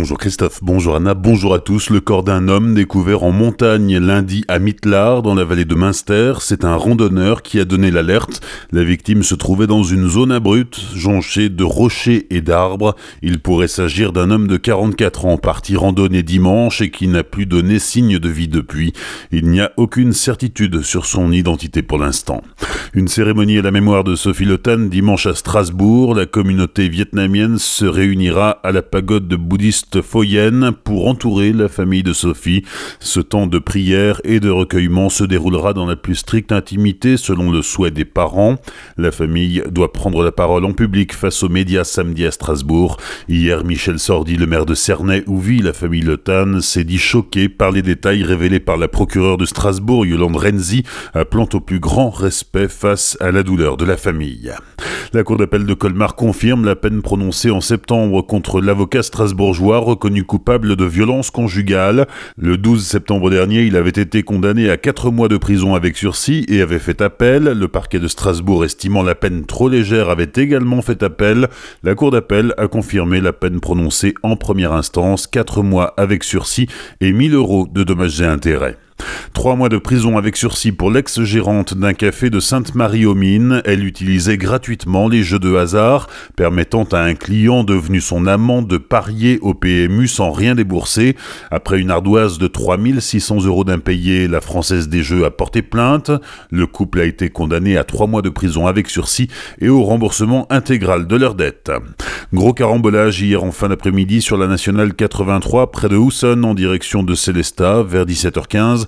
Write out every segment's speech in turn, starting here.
Bonjour Christophe, bonjour Anna, bonjour à tous. Le corps d'un homme découvert en montagne lundi à Mitlar, dans la vallée de Münster. C'est un randonneur qui a donné l'alerte. La victime se trouvait dans une zone abrupte, jonchée de rochers et d'arbres. Il pourrait s'agir d'un homme de 44 ans parti randonner dimanche et qui n'a plus donné signe de vie depuis. Il n'y a aucune certitude sur son identité pour l'instant. Une cérémonie à la mémoire de Sophie Le dimanche à Strasbourg. La communauté vietnamienne se réunira à la pagode Foyenne pour entourer la famille de Sophie. Ce temps de prière et de recueillement se déroulera dans la plus stricte intimité selon le souhait des parents. La famille doit prendre la parole en public face aux médias samedi à Strasbourg. Hier, Michel Sordi, le maire de Cernay, où vit la famille Le Tan, s'est dit choqué par les détails révélés par la procureure de Strasbourg, Yolande Renzi, appelant au plus grand respect face à la douleur de la famille. La Cour d'appel de Colmar confirme la peine prononcée en septembre contre l'avocat strasbourgeois reconnu coupable de violence conjugale. Le 12 septembre dernier, il avait été condamné à 4 mois de prison avec sursis et avait fait appel. Le parquet de Strasbourg, estimant la peine trop légère, avait également fait appel. La Cour d'appel a confirmé la peine prononcée en première instance, 4 mois avec sursis et 1000 euros de dommages et intérêts. Trois mois de prison avec sursis pour l'ex-gérante d'un café de Sainte-Marie-aux-Mines. Elle utilisait gratuitement les jeux de hasard, permettant à un client devenu son amant de parier au PMU sans rien débourser. Après une ardoise de 3600 euros d'impayé, la Française des Jeux a porté plainte. Le couple a été condamné à trois mois de prison avec sursis et au remboursement intégral de leurs dettes. Gros carambolage hier en fin d'après-midi sur la nationale 83 près de Housson en direction de Célestat vers 17h15.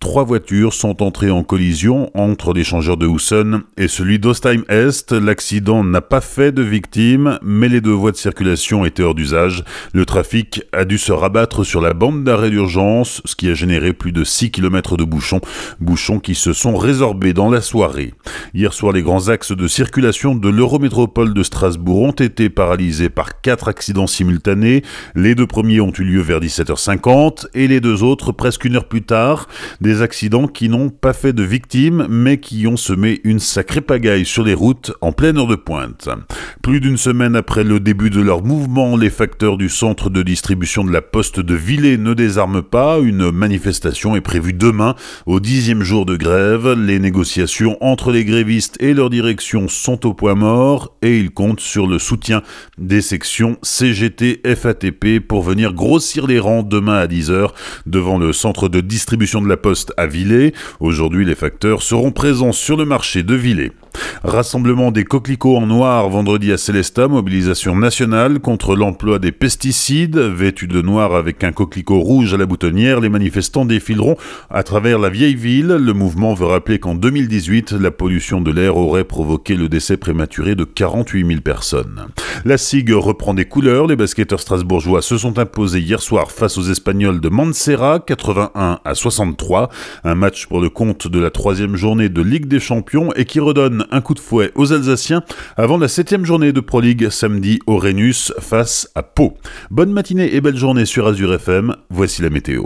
Trois voitures sont entrées en collision entre l'échangeur de Housson et celui d'Ostheim Est. L'accident n'a pas fait de victimes, mais les deux voies de circulation étaient hors d'usage. Le trafic a dû se rabattre sur la bande d'arrêt d'urgence, ce qui a généré plus de 6 km de bouchons, bouchons qui se sont résorbés dans la soirée. Hier soir, les grands axes de circulation de l'Eurométropole de Strasbourg ont été paralysés par quatre accidents simultanés. Les deux premiers ont eu lieu vers 17h50 et les deux autres presque une heure plus tard. Accidents qui n'ont pas fait de victimes, mais qui ont semé une sacrée pagaille sur les routes en pleine heure de pointe. Plus d'une semaine après le début de leur mouvement, les facteurs du centre de distribution de la poste de Villers ne désarment pas. Une manifestation est prévue demain, au dixième jour de grève. Les négociations entre les grévistes et leur direction sont au point mort et ils comptent sur le soutien des sections CGT FATP pour venir grossir les rangs demain à 10h devant le centre de distribution de la poste à Villers. Aujourd'hui, les facteurs seront présents sur le marché de Villers. Rassemblement des coquelicots en noir vendredi à Célestat, mobilisation nationale contre l'emploi des pesticides. Vêtus de noir avec un coquelicot rouge à la boutonnière, les manifestants défileront à travers la vieille ville. Le mouvement veut rappeler qu'en 2018, la pollution de l'air aurait provoqué le décès prématuré de 48 000 personnes. La SIG reprend des couleurs. Les basketteurs strasbourgeois se sont imposés hier soir face aux Espagnols de Mansera, 81 à 63. Un match pour le compte de la troisième journée de Ligue des Champions et qui redonne un coup de fouet aux Alsaciens avant la septième journée de Pro League samedi au Rhenus face à Pau. Bonne matinée et belle journée sur Azure FM, voici la météo.